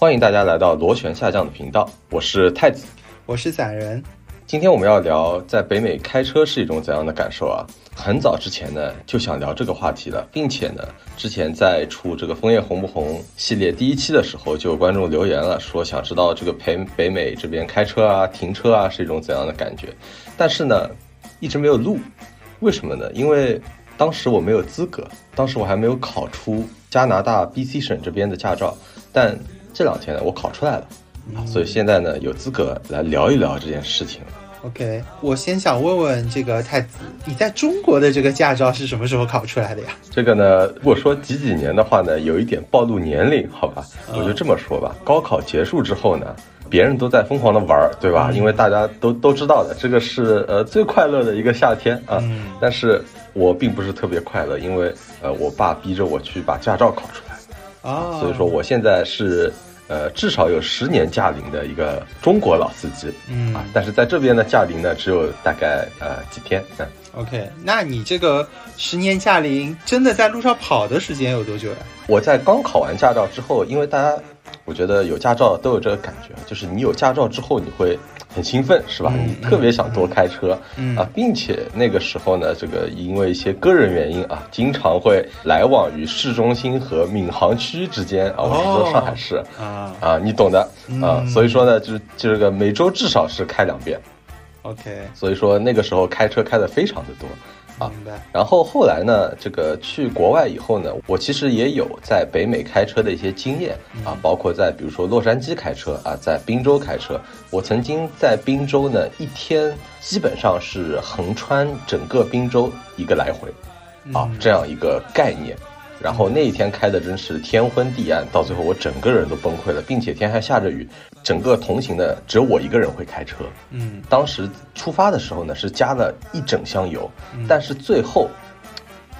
欢迎大家来到螺旋下降的频道，我是太子，我是散人。今天我们要聊在北美开车是一种怎样的感受啊？很早之前呢就想聊这个话题了，并且呢，之前在出这个枫叶红不红系列第一期的时候，就有观众留言了，说想知道这个北北美这边开车啊、停车啊是一种怎样的感觉，但是呢，一直没有录，为什么呢？因为当时我没有资格，当时我还没有考出加拿大 BC 省这边的驾照，但这两天呢，我考出来了，啊，所以现在呢有资格来聊一聊这件事情了。OK，我先想问问这个太子，你在中国的这个驾照是什么时候考出来的呀？这个呢，如果说几几年的话呢，有一点暴露年龄，好吧，我就这么说吧。高考结束之后呢，别人都在疯狂的玩儿，对吧？因为大家都都知道的，这个是呃最快乐的一个夏天啊。但是我并不是特别快乐，因为呃我爸逼着我去把驾照考出来啊，所以说我现在是。呃，至少有十年驾龄的一个中国老司机，嗯啊，但是在这边呢，驾龄呢只有大概呃几天。嗯，OK，那你这个十年驾龄真的在路上跑的时间有多久呀？我在刚考完驾照之后，因为大家。我觉得有驾照都有这个感觉，就是你有驾照之后，你会很兴奋，是吧？你特别想多开车啊，并且那个时候呢，这个因为一些个人原因啊，经常会来往于市中心和闵行区之间啊，我是说上海市啊啊，你懂的啊。所以说呢，就这个每周至少是开两遍，OK。所以说那个时候开车开的非常的多。明白。然后后来呢，这个去国外以后呢，我其实也有在北美开车的一些经验啊，包括在比如说洛杉矶开车啊，在宾州开车。我曾经在宾州呢，一天基本上是横穿整个宾州一个来回，啊，这样一个概念。然后那一天开的真是天昏地暗，到最后我整个人都崩溃了，并且天还下着雨，整个同行的只有我一个人会开车。嗯，当时出发的时候呢是加了一整箱油，但是最后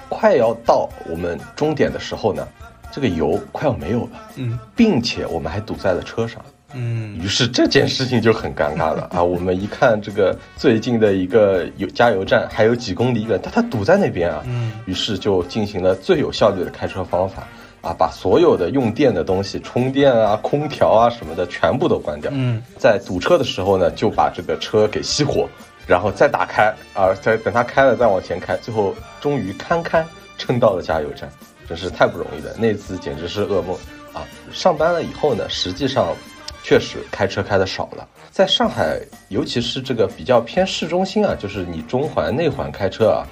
快要到我们终点的时候呢，这个油快要没有了。嗯，并且我们还堵在了车上。嗯，于是这件事情就很尴尬了啊！我们一看这个最近的一个油加油站还有几公里远，但它堵在那边啊。嗯，于是就进行了最有效率的开车方法啊，把所有的用电的东西，充电啊、空调啊什么的全部都关掉。嗯，在堵车的时候呢，就把这个车给熄火，然后再打开啊，再等它开了再往前开，最后终于堪堪撑到了加油站，真是太不容易了。那次简直是噩梦啊！上班了以后呢，实际上。确实开车开的少了，在上海，尤其是这个比较偏市中心啊，就是你中环、内环开车啊，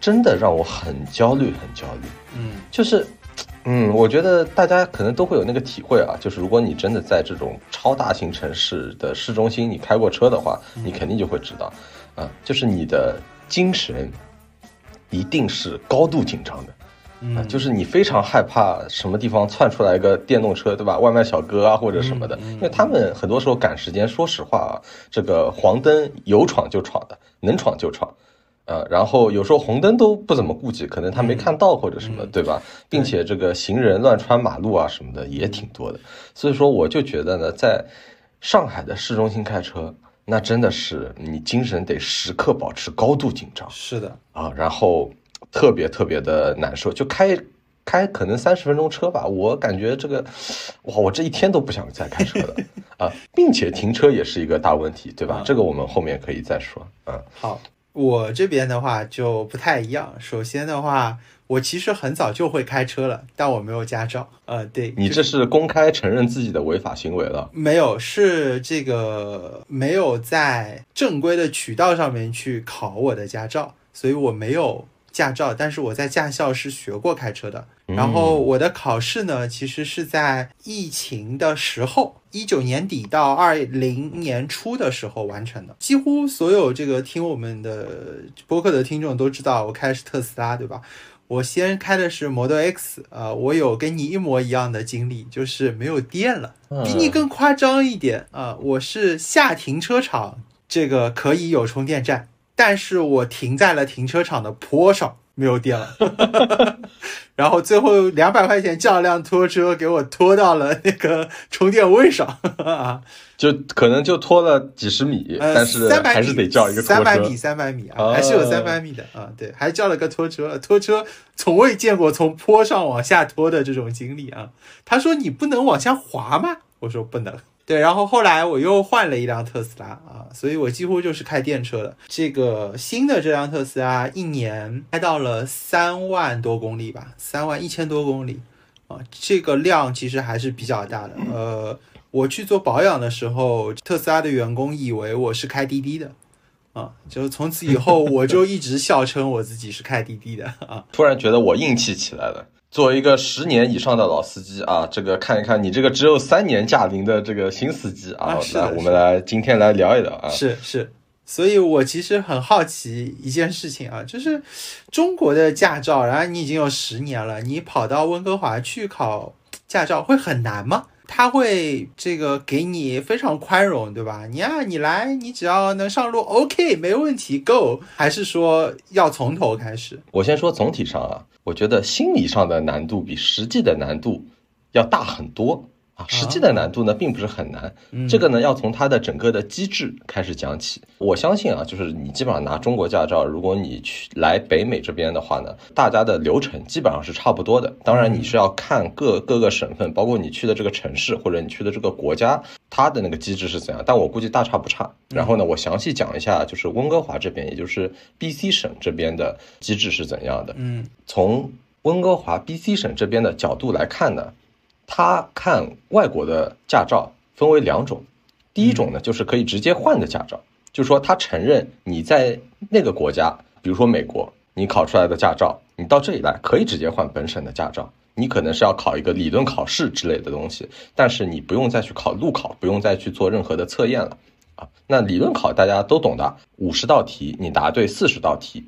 真的让我很焦虑，很焦虑。嗯，就是，嗯，我觉得大家可能都会有那个体会啊，就是如果你真的在这种超大型城市的市中心，你开过车的话，你肯定就会知道，啊，就是你的精神一定是高度紧张的。啊，就是你非常害怕什么地方窜出来一个电动车，对吧？外卖小哥啊，或者什么的，因为他们很多时候赶时间。说实话啊，这个黄灯有闯就闯的，能闯就闯，呃，然后有时候红灯都不怎么顾及，可能他没看到或者什么，对吧？并且这个行人乱穿马路啊什么的也挺多的。所以说，我就觉得呢，在上海的市中心开车，那真的是你精神得时刻保持高度紧张。是的啊，然后。特别特别的难受，就开开可能三十分钟车吧，我感觉这个，哇，我这一天都不想再开车了啊，并且停车也是一个大问题，对吧？这个我们后面可以再说。嗯，好，我这边的话就不太一样。首先的话，我其实很早就会开车了，但我没有驾照。呃，对你这是公开承认自己的违法行为了？没有，是这个没有在正规的渠道上面去考我的驾照，所以我没有。驾照，但是我在驾校是学过开车的。然后我的考试呢，其实是在疫情的时候，一九年底到二零年初的时候完成的。几乎所有这个听我们的播客的听众都知道，我开的是特斯拉，对吧？我先开的是 Model X，呃，我有跟你一模一样的经历，就是没有电了，比你更夸张一点啊！我是下停车场，这个可以有充电站。但是我停在了停车场的坡上，没有电了。然后最后两百块钱叫辆拖车给我拖到了那个充电位上啊，就可能就拖了几十米，但是还是得叫一个拖车。三百米，三百米啊，还是有三百米的啊。对，还叫了个拖车，拖车从未见过从坡上往下拖的这种经历啊。他说：“你不能往下滑吗？”我说不能。对，然后后来我又换了一辆特斯拉啊，所以我几乎就是开电车的。这个新的这辆特斯拉一年开到了三万多公里吧，三万一千多公里啊，这个量其实还是比较大的。呃，我去做保养的时候，特斯拉的员工以为我是开滴滴的啊，就从此以后我就一直笑称我自己是开滴滴的啊。突然觉得我硬气起来了。作为一个十年以上的老司机啊，这个看一看你这个只有三年驾龄的这个新司机啊，来我们来今天来聊一聊啊。是是，所以我其实很好奇一件事情啊，就是中国的驾照，然后你已经有十年了，你跑到温哥华去考驾照会很难吗？他会这个给你非常宽容，对吧？你啊，你来，你只要能上路，OK，没问题，Go。还是说要从头开始？我先说总体上啊。我觉得心理上的难度比实际的难度要大很多啊！实际的难度呢并不是很难，这个呢要从它的整个的机制开始讲起。我相信啊，就是你基本上拿中国驾照，如果你去来北美这边的话呢，大家的流程基本上是差不多的。当然你是要看各各个省份，包括你去的这个城市或者你去的这个国家，它的那个机制是怎样。但我估计大差不差。然后呢，我详细讲一下，就是温哥华这边，也就是 BC 省这边的机制是怎样的。嗯。从温哥华 BC 省这边的角度来看呢，他看外国的驾照分为两种，第一种呢就是可以直接换的驾照，就是说他承认你在那个国家，比如说美国，你考出来的驾照，你到这里来可以直接换本省的驾照，你可能是要考一个理论考试之类的东西，但是你不用再去考路考，不用再去做任何的测验了啊。那理论考大家都懂的，五十道题你答对四十道题。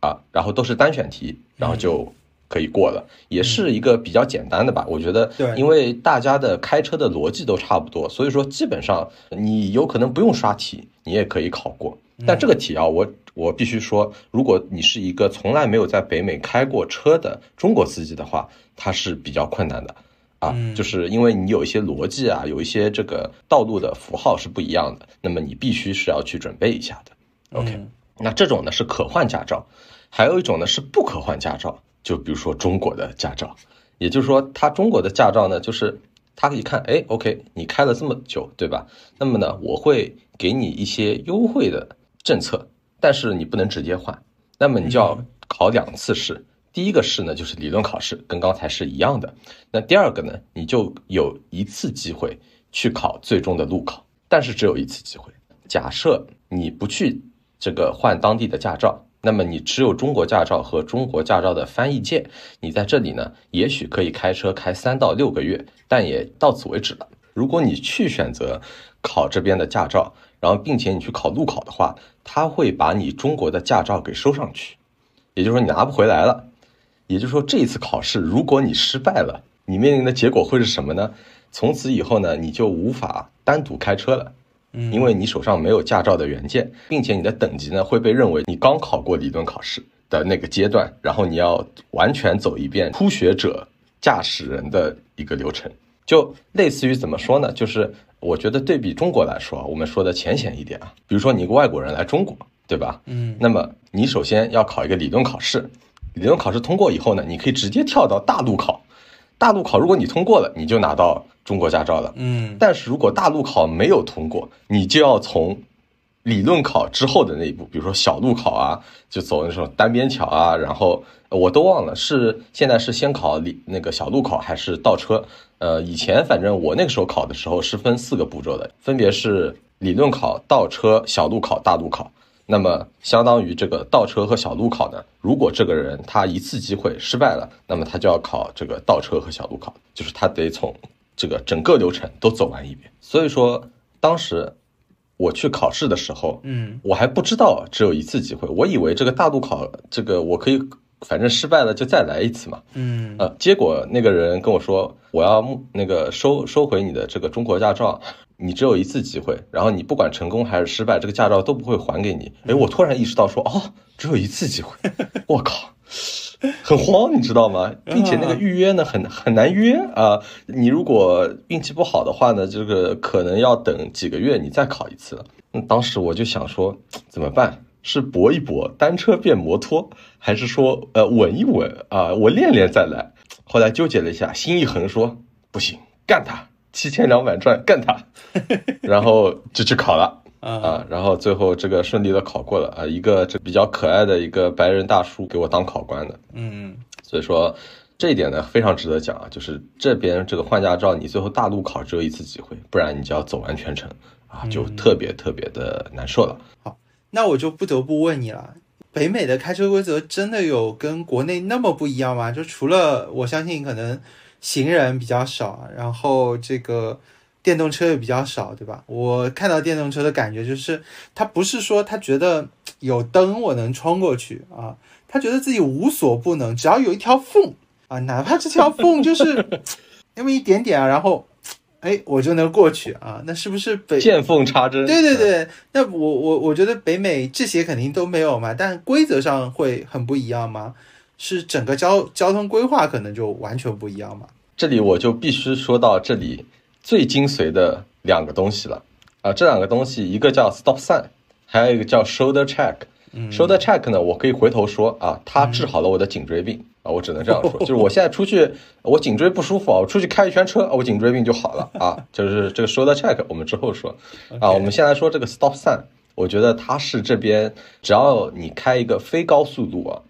啊，然后都是单选题，然后就可以过了，也是一个比较简单的吧？我觉得，对，因为大家的开车的逻辑都差不多，所以说基本上你有可能不用刷题，你也可以考过。但这个题啊，我我必须说，如果你是一个从来没有在北美开过车的中国司机的话，它是比较困难的啊，就是因为你有一些逻辑啊，有一些这个道路的符号是不一样的，那么你必须是要去准备一下的。OK。那这种呢是可换驾照，还有一种呢是不可换驾照，就比如说中国的驾照，也就是说他中国的驾照呢，就是他一看，哎，OK，你开了这么久，对吧？那么呢，我会给你一些优惠的政策，但是你不能直接换，那么你就要考两次试，第一个试呢就是理论考试，跟刚才是一样的，那第二个呢，你就有一次机会去考最终的路考，但是只有一次机会，假设你不去。这个换当地的驾照，那么你持有中国驾照和中国驾照的翻译件，你在这里呢，也许可以开车开三到六个月，但也到此为止了。如果你去选择考这边的驾照，然后并且你去考路考的话，他会把你中国的驾照给收上去，也就是说你拿不回来了。也就是说这一次考试，如果你失败了，你面临的结果会是什么呢？从此以后呢，你就无法单独开车了。因为你手上没有驾照的原件，并且你的等级呢会被认为你刚考过理论考试的那个阶段，然后你要完全走一遍初学者驾驶人的一个流程，就类似于怎么说呢？就是我觉得对比中国来说，我们说的浅显一点啊，比如说你一个外国人来中国，对吧？嗯，那么你首先要考一个理论考试，理论考试通过以后呢，你可以直接跳到大陆考，大路考如果你通过了，你就拿到。中国驾照了，嗯，但是如果大路考没有通过，你就要从理论考之后的那一步，比如说小路考啊，就走那种单边桥啊，然后我都忘了是现在是先考理那个小路考还是倒车，呃，以前反正我那个时候考的时候是分四个步骤的，分别是理论考、倒车、小路考、大路考。那么相当于这个倒车和小路考呢，如果这个人他一次机会失败了，那么他就要考这个倒车和小路考，就是他得从。这个整个流程都走完一遍，所以说当时我去考试的时候，嗯，我还不知道只有一次机会，我以为这个大路考这个我可以，反正失败了就再来一次嘛，嗯，呃，结果那个人跟我说，我要那个收收回你的这个中国驾照，你只有一次机会，然后你不管成功还是失败，这个驾照都不会还给你。哎，我突然意识到说，哦，只有一次机会，我靠。很慌，你知道吗？并且那个预约呢，很很难约啊。你如果运气不好的话呢，这个可能要等几个月，你再考一次。那当时我就想说，怎么办？是搏一搏，单车变摩托，还是说呃稳一稳啊？我练练再来。后来纠结了一下，心一横说，不行，干他七千两百转干他，然后就去考了啊，然后最后这个顺利的考过了啊，一个这比较可爱的一个白人大叔给我当考官的，嗯，所以说这一点呢非常值得讲啊，就是这边这个换驾照，你最后大陆考只有一次机会，不然你就要走完全程啊，就特别特别的难受了。好，那我就不得不问你了。北美的开车规则真的有跟国内那么不一样吗？就除了我相信可能行人比较少，然后这个电动车也比较少，对吧？我看到电动车的感觉就是，他不是说他觉得有灯我能冲过去啊，他觉得自己无所不能，只要有一条缝啊，哪怕这条缝就是 那么一点点啊，然后。哎，我就能过去啊？那是不是北见缝插针？对对对，那我我我觉得北美这些肯定都没有嘛，但规则上会很不一样吗？是整个交交通规划可能就完全不一样嘛？这里我就必须说到这里最精髓的两个东西了啊！这两个东西，一个叫 stop sign，还有一个叫 shoulder check。shoulder check 呢，我可以回头说啊，它治好了我的颈椎病啊。我只能这样说，就是我现在出去，我颈椎不舒服啊，我出去开一圈车，我颈椎病就好了啊。就是这个 shoulder check，我们之后说啊。我们先来说这个 stop sign，我觉得它是这边只要你开一个非高速路啊，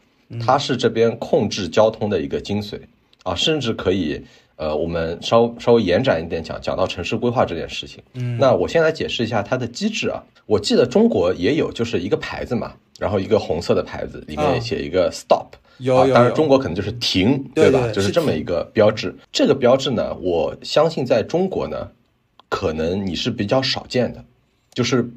它是这边控制交通的一个精髓啊，甚至可以呃，我们稍稍微延展一点讲，讲到城市规划这件事情。嗯，那我先来解释一下它的机制啊。我记得中国也有，就是一个牌子嘛，然后一个红色的牌子里面写一个 stop。有，当然中国可能就是停，对吧？就是这么一个标志。这个标志呢，我相信在中国呢，可能你是比较少见的，就是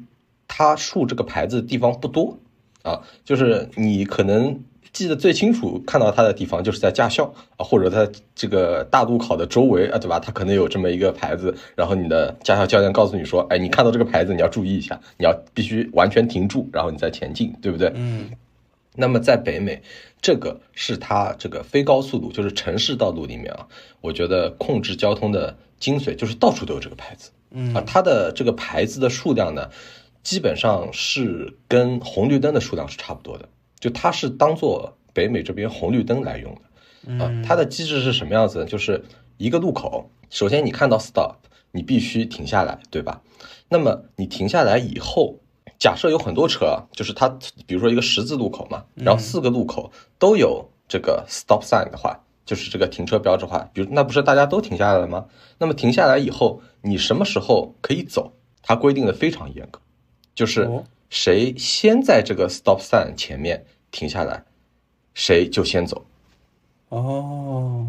它竖这个牌子的地方不多啊。就是你可能记得最清楚看到它的地方，就是在驾校啊，或者在这个大路考的周围啊，对吧？它可能有这么一个牌子，然后你的驾校教练告诉你说，哎，你看到这个牌子，你要注意一下，你要必须完全停住，然后你再前进，对不对？嗯。那么在北美。这个是它这个非高速路，就是城市道路里面啊，我觉得控制交通的精髓就是到处都有这个牌子，嗯啊，它的这个牌子的数量呢，基本上是跟红绿灯的数量是差不多的，就它是当做北美这边红绿灯来用的，啊，它的机制是什么样子呢？就是一个路口，首先你看到 stop，你必须停下来，对吧？那么你停下来以后。假设有很多车，就是它，比如说一个十字路口嘛，然后四个路口都有这个 stop sign 的话，就是这个停车标志话，比如那不是大家都停下来了吗？那么停下来以后，你什么时候可以走？它规定的非常严格，就是谁先在这个 stop sign 前面停下来，谁就先走。哦。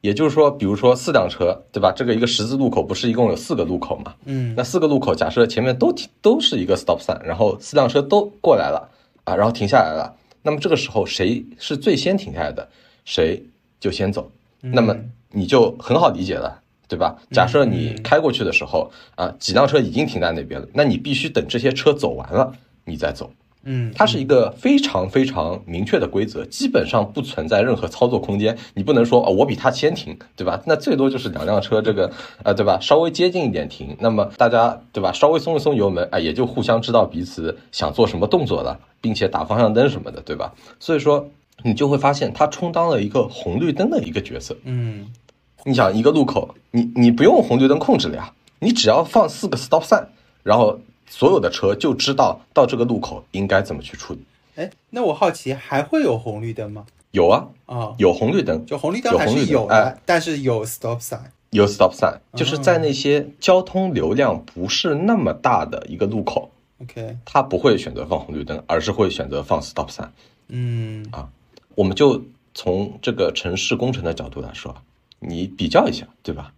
也就是说，比如说四辆车，对吧？这个一个十字路口不是一共有四个路口嘛？嗯，那四个路口，假设前面都停，都是一个 stop sign，然后四辆车都过来了啊，然后停下来了。那么这个时候谁是最先停下来的，谁就先走。那么你就很好理解了，对吧？假设你开过去的时候啊，几辆车已经停在那边了，那你必须等这些车走完了，你再走。嗯，它是一个非常非常明确的规则，基本上不存在任何操作空间。你不能说哦，我比他先停，对吧？那最多就是两辆车这个，呃，对吧？稍微接近一点停，那么大家对吧？稍微松一松油门，啊，也就互相知道彼此想做什么动作了，并且打方向灯什么的，对吧？所以说你就会发现，它充当了一个红绿灯的一个角色。嗯，你想一个路口，你你不用红绿灯控制了呀，你只要放四个 stop sign，然后。所有的车就知道到这个路口应该怎么去处理。哎，那我好奇还会有红绿灯吗？有啊，啊，有红绿灯，就红绿灯还是有的，但是有 stop sign，有 stop sign，就是在那些交通流量不是那么大的一个路口，OK，他不会选择放红绿灯，而是会选择放 stop sign。嗯，啊，我们就从这个城市工程的角度来说，你比较一下，对吧？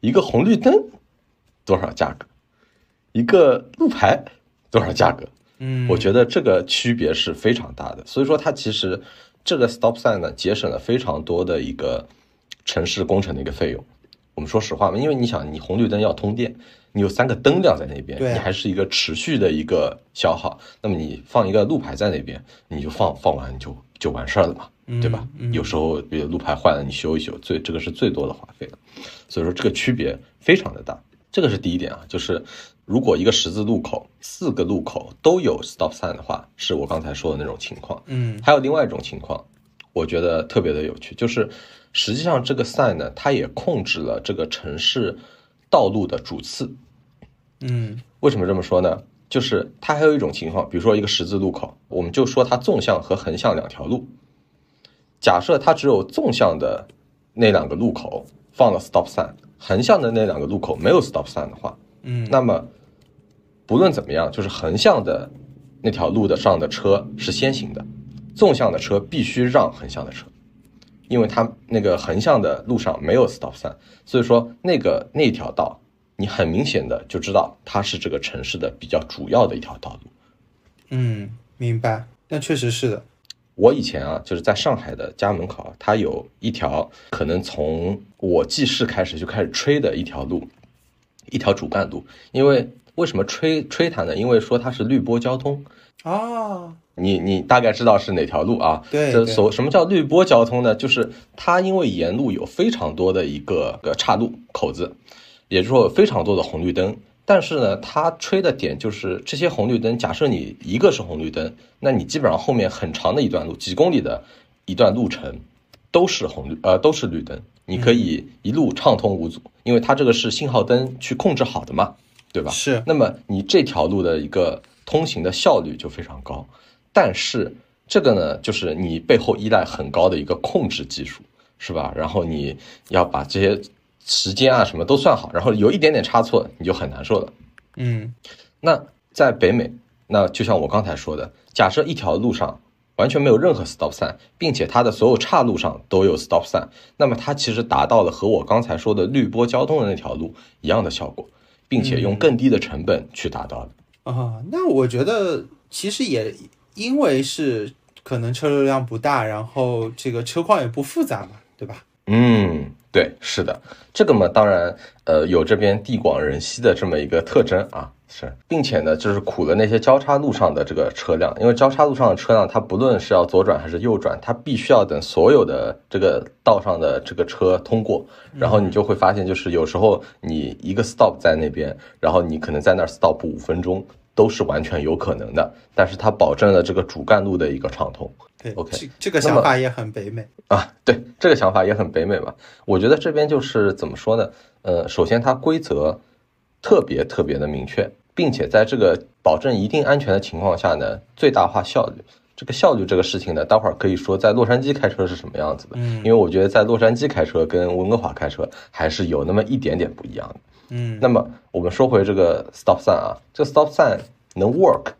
一个红绿灯多少价格？一个路牌多少价格？嗯，我觉得这个区别是非常大的。所以说，它其实这个 stop sign 呢，节省了非常多的一个城市工程的一个费用。我们说实话嘛，因为你想，你红绿灯要通电，你有三个灯亮在那边，你还是一个持续的一个消耗。那么你放一个路牌在那边，你就放放完就就完事儿了嘛，对吧？有时候比如路牌坏了，你修一修，最这个是最多的花费了。所以说，这个区别非常的大。这个是第一点啊，就是。如果一个十字路口四个路口都有 stop sign 的话，是我刚才说的那种情况。嗯，还有另外一种情况，我觉得特别的有趣，就是实际上这个 sign 呢，它也控制了这个城市道路的主次。嗯为什么这么说呢？就是它还有一种情况，比如说一个十字路口，我们就说它纵向和横向两条路。假设它只有纵向的那两个路口放了 stop sign，横向的那两个路口没有 stop sign 的话，嗯那么不论怎么样，就是横向的那条路的上的车是先行的，纵向的车必须让横向的车，因为它那个横向的路上没有 stop sign，所以说那个那条道，你很明显的就知道它是这个城市的比较主要的一条道路。嗯，明白。那确实是的。我以前啊，就是在上海的家门口啊，它有一条可能从我记事开始就开始吹的一条路，一条主干路。因为为什么吹吹它呢？因为说它是绿波交通，啊，你你大概知道是哪条路啊？对对这所什么叫绿波交通呢？就是它因为沿路有非常多的一个个岔路口子，也就是说有非常多的红绿灯。但是呢，它吹的点就是这些红绿灯，假设你一个是红绿灯，那你基本上后面很长的一段路，几公里的一段路程都是红绿呃都是绿灯，你可以一路畅通无阻，因为它这个是信号灯去控制好的嘛，对吧？是那么你这条路的一个通行的效率就非常高，但是这个呢，就是你背后依赖很高的一个控制技术，是吧？然后你要把这些时间啊什么都算好，然后有一点点差错你就很难受了。嗯那在北美，那就像我刚才说的，假设一条路上完全没有任何 stop sign，并且它的所有岔路上都有 stop sign，那么它其实达到了和我刚才说的绿波交通的那条路一样的效果，并且用更低的成本去达到的。啊，那我觉得其实也因为是可能车流量不大，然后这个车况也不复杂嘛，对吧？嗯，对，是的，这个嘛，当然，呃，有这边地广人稀的这么一个特征啊，是，并且呢，就是苦了那些交叉路上的这个车辆，因为交叉路上的车辆，它不论是要左转还是右转，它必须要等所有的这个道上的这个车通过，然后你就会发现，就是有时候你一个 stop 在那边，然后你可能在那儿 stop 五分钟，都是完全有可能的，但是它保证了这个主干路的一个畅通。对 OK，这这个想法也很北美。啊，对，这个想法也很北美嘛。我觉得这边就是怎么说呢？呃，首先它规则特别特别的明确，并且在这个保证一定安全的情况下呢，最大化效率。这个效率这个事情呢，待会儿可以说在洛杉矶开车是什么样子的，嗯因为我觉得在洛杉矶开车跟温哥华开车还是有那么一点点不一样的。嗯那么我们说回这个 stop sign 啊，这个 stop sign 能 work，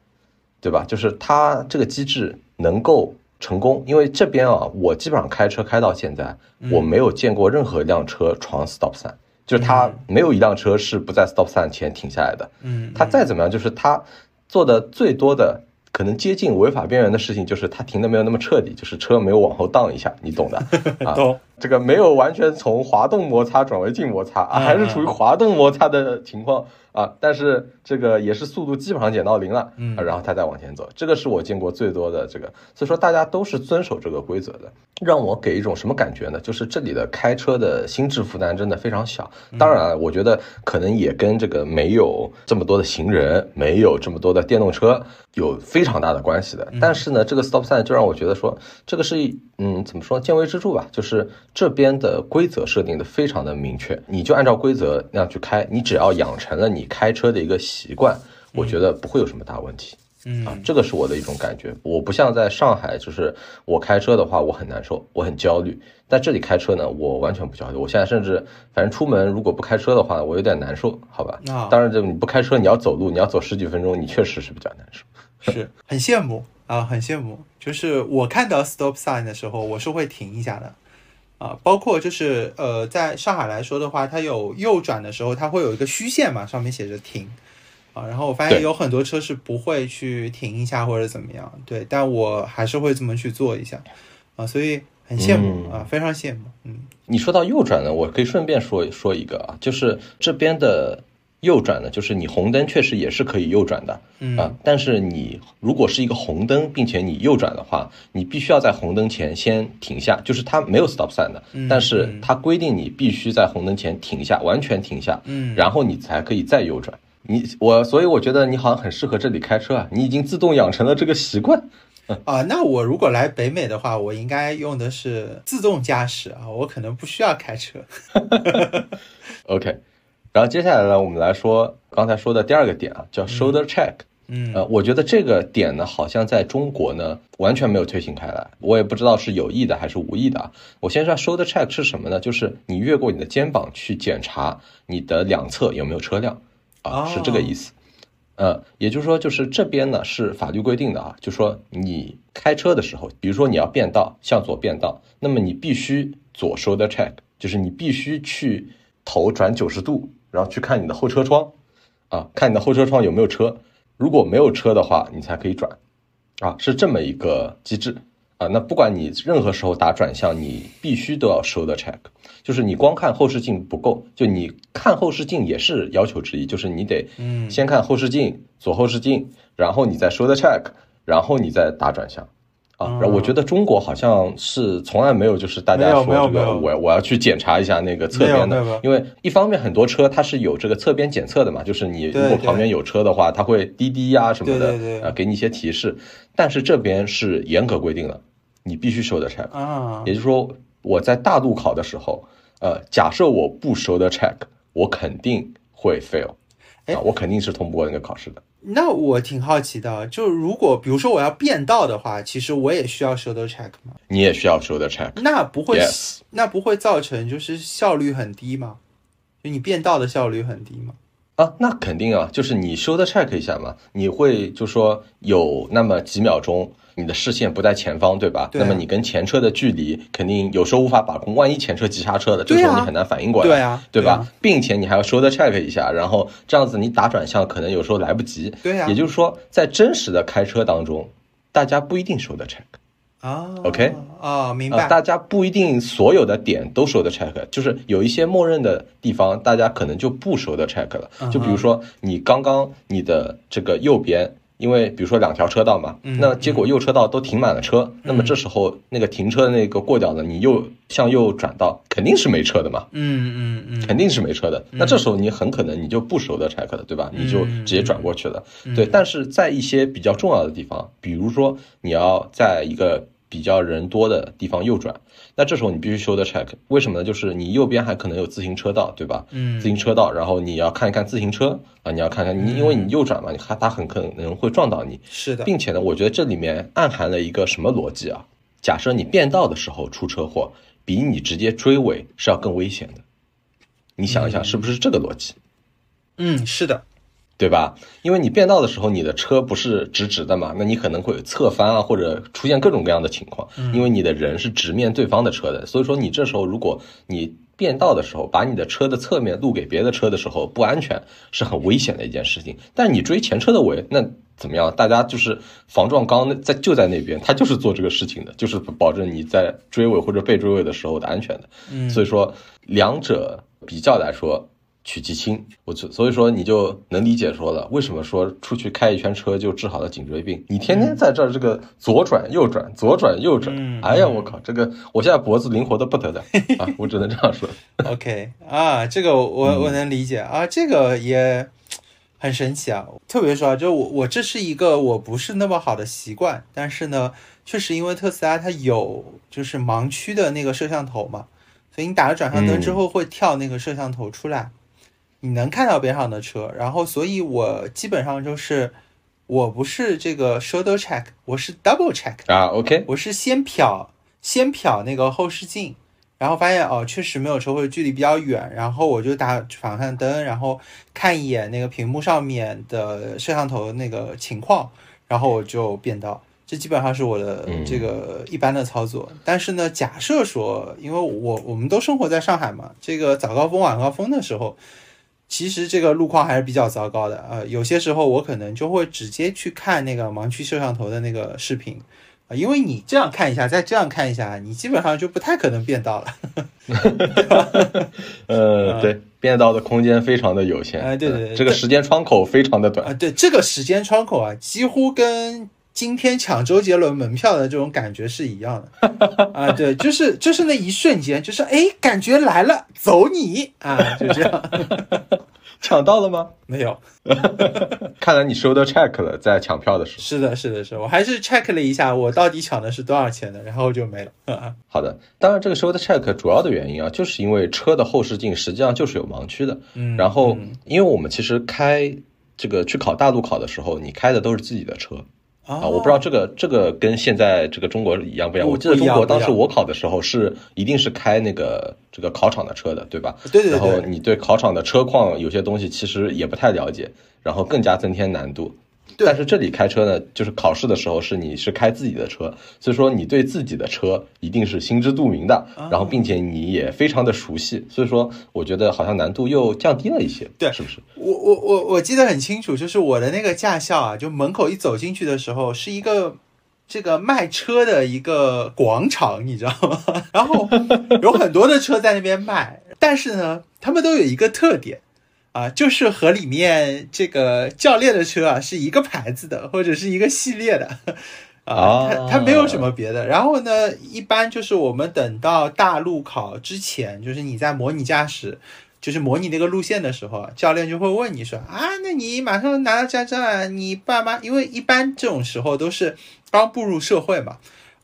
对吧？就是它这个机制能够成功，因为这边啊，我基本上开车开到现在，我没有见过任何一辆车闯 stop sign，就是它没有一辆车是不在 stop sign 前停下来的。嗯，它再怎么样，就是它做的最多的。可能接近违法边缘的事情，就是它停的没有那么彻底，就是车没有往后荡一下，你懂的 啊。懂。这个没有完全从滑动摩擦转为静摩擦还是处于滑动摩擦的情况啊，但是这个也是速度基本上减到零了，嗯啊然后他再往前走，这个是我见过最多的这个，所以说大家都是遵守这个规则的，让我给一种什么感觉呢？就是这里的开车的心智负担真的非常小。当然，啊我觉得可能也跟这个没有这么多的行人，没有这么多的电动车有非常大的关系的。但是呢，这个 stop sign 就让我觉得说，这个是嗯怎么说见微知著吧，就是这边的规则设定的非常的明确，你就按照规则那样去开，你只要养成了你开车的一个习惯，我觉得不会有什么大问题。嗯啊，这个是我的一种感觉。我不像在上海，就是我开车的话，我很难受，我很焦虑。在这里开车呢，我完全不焦虑。我现在甚至，反正出门如果不开车的话，我有点难受，好吧？啊当然，就你不开车，你要走路，你要走十几分钟，你确实是比较难受。是 很羡慕啊，很羡慕。就是我看到 stop sign 的时候，我是会停一下的啊。包括就是呃，在上海来说的话，它有右转的时候，它会有一个虚线嘛，上面写着停啊。然后我发现有很多车是不会去停一下或者怎么样，对，但我还是会这么去做一下啊，所以很羡慕、嗯啊，非常羡慕。嗯你说到右转呢，我可以顺便说说一个啊，就是这边的右转呢，就是你红灯确实也是可以右转的，嗯啊，但是你如果是一个红灯，并且你右转的话，你必须要在红灯前先停下，就是它没有 stop sign 的，嗯但是嗯它规定你必须在红灯前停下，完全停下，嗯然后你才可以再右转。你我所以我觉得你好像很适合这里开车啊，你已经自动养成了这个习惯。啊，那我如果来北美的话，我应该用的是自动驾驶啊，我可能不需要开车。OK，然后接下来呢，我们来说刚才说的第二个点啊，叫 shoulder check。嗯呃，我觉得这个点呢，好像在中国呢完全没有推行开来，我也不知道是有意的还是无意的啊。我先说 shoulder check 是什么呢？就是你越过你的肩膀去检查你的两侧有没有车辆啊，是这个意思。呃，也就是说，就是这边呢是法律规定的啊，就说你开车的时候，比如说你要变道，向左变道，那么你必须左 shoulder check，就是你必须去头转九十度，然后去看你的后车窗，啊，看你的后车窗有没有车，如果没有车的话，你才可以转，啊，是这么一个机制啊。那不管你任何时候打转向，你必须都要 shoulder check，就是你光看后视镜不够，就你看后视镜也是要求之一，就是你得嗯先看后视镜，左后视镜，然后你再 shoulder check，然后你再打转向。啊，然后我觉得中国好像是从来没有，就是大家说这个我我要去检查一下那个侧边的因为一方面很多车它是有这个侧边检测的嘛，就是你如果旁边有车的话，它会滴滴呀、什么的，对对对。呃，给你一些提示。但是这边是严格规定的，你必须收的 check，啊也就是说我在大路考的时候，呃，假设我不收的 check，我肯定会 fail，哎啊，我肯定是通不过那个考试的。那我挺好奇的，就如果比如说我要变道的话，其实我也需要 shoulder check 吗？你也需要 shoulder check。那不会 Yes 那不会造成就是效率很低吗？就你变道的效率很低吗？啊，那肯定啊，就是你 shoulder check 一下嘛，你会就说有那么几秒钟，你的视线不在前方，对吧？那么你跟前车的距离肯定有时候无法把控，万一前车急刹车了，这时候你很难反应过来，对啊对吧？对啊并且你还要修的 check 一下，然后这样子你打转向可能有时候来不及。对呀也就是说，在真实的开车当中，大家不一定收的 check。啊 OK 哦，明啊，白。大家不一定所有的点都收的 check，就是有一些默认的地方，大家可能就不收的 check 了。嗯就比如说你刚刚你的这个右边，因为比如说两条车道嘛，嗯那结果右车道都停满了车，那么这时候那个停车的那个过掉了，你又向右转道，肯定是没车的嘛。嗯嗯嗯，肯定是没车的，那这时候你很可能你就不收的 check 了，对吧？你就直接转过去了。对，但是在一些比较重要的地方，比如说你要在一个比较人多的地方右转，那这时候你必须修的 check，为什么呢？就是你右边还可能有自行车道，对吧？嗯自行车道，然后你要看一看自行车啊，你要看看你，因为你右转嘛，你看它很可能会撞到你，是的，并且呢，我觉得这里面暗含了一个什么逻辑啊？假设你变道的时候出车祸，比你直接追尾是要更危险的。你想一想，是不是这个逻辑？嗯是的，对吧？因为你变道的时候，你的车不是直直的嘛，那你可能会侧翻啊，或者出现各种各样的情况。因为你的人是直面对方的车的，所以说你这时候如果你变道的时候，把你的车的侧面路给别的车的时候，不安全是很危险的一件事情。但你追前车的尾，那怎么样？大家就是防撞钢在就在那边，他就是做这个事情的，就是保证你在追尾或者被追尾的时候的安全的。嗯所以说两者比较来说，取其轻。我就所以说你就能理解说了，为什么说出去开一圈车就治好了颈椎病？你天天在这儿这个左转右转左转右转，嗯哎呀我靠，这个我现在脖子灵活的不得了啊！我只能这样说。OK 啊，这个我嗯我能理解啊，这个也很神奇啊。特别说啊，就我我这是一个我不是那么好的习惯，但是呢，确实因为特斯拉它有就是盲区的那个摄像头嘛，所以你打了转向灯之后会跳那个摄像头出来，你能看到边上的车，然后所以我基本上就是我不是这个 shoulder check，我是 double check。啊，OK，我是先瞟先瞟那个后视镜，然后发现哦确实没有车或者距离比较远，然后我就打反向灯，然后看一眼那个屏幕上面的摄像头那个情况，然后我就变道。这基本上是我的嗯这个一般的操作。但是呢，假设说，因为我我们都生活在上海嘛，这个早高峰晚高峰的时候，其实这个路况还是比较糟糕的。呃，有些时候我可能就会直接去看那个盲区摄像头的那个视频。啊，因为你这样看一下，再这样看一下，你基本上就不太可能变道了。呃，对，变道的空间非常的有限，哎对对对呃这个时间窗口非常的短啊，短，对，这个时间窗口啊，几乎跟今天抢周杰伦门票的这种感觉是一样的。啊，对，就是就是那一瞬间，就是哎，感觉来了，走你啊，就这样。抢到了吗？没有。看来你 shoulder check 了，在抢票的时候。是的，是的，是，我还是 check 了一下，我到底抢的是多少钱的，然后就没了。好的，当然这个 shoulder check 主要的原因啊，就是因为车的后视镜实际上就是有盲区的。嗯，然后因为我们其实开这个去考大路考的时候，你开的都是自己的车。啊，我不知道这个这个跟现在这个中国一样不一样。我记得中国当时我考的时候是一定是开那个这个考场的车的，对吧？对对对。然后你对考场的车况有些东西其实也不太了解，然后更加增添难度。但是这里开车呢，就是考试的时候是你是开自己的车，所以说你对自己的车一定是心知肚明的，然后并且你也非常的熟悉，所以说我觉得好像难度又降低了一些，对，是不是？我我我我记得很清楚，就是我的那个驾校啊，就门口一走进去的时候是一个这个卖车的一个广场，你知道吗？然后有很多的车在那边卖，但是呢，他们都有一个特点。啊，就是和里面这个教练的车啊是一个牌子的，或者是一个系列的，啊，它它没有什么别的。然后呢，一般就是我们等到大路考之前，就是你在模拟驾驶，就是模拟那个路线的时候，教练就会问你说啊，那你马上拿到驾照啊，你爸妈，因为一般这种时候都是刚步入社会嘛。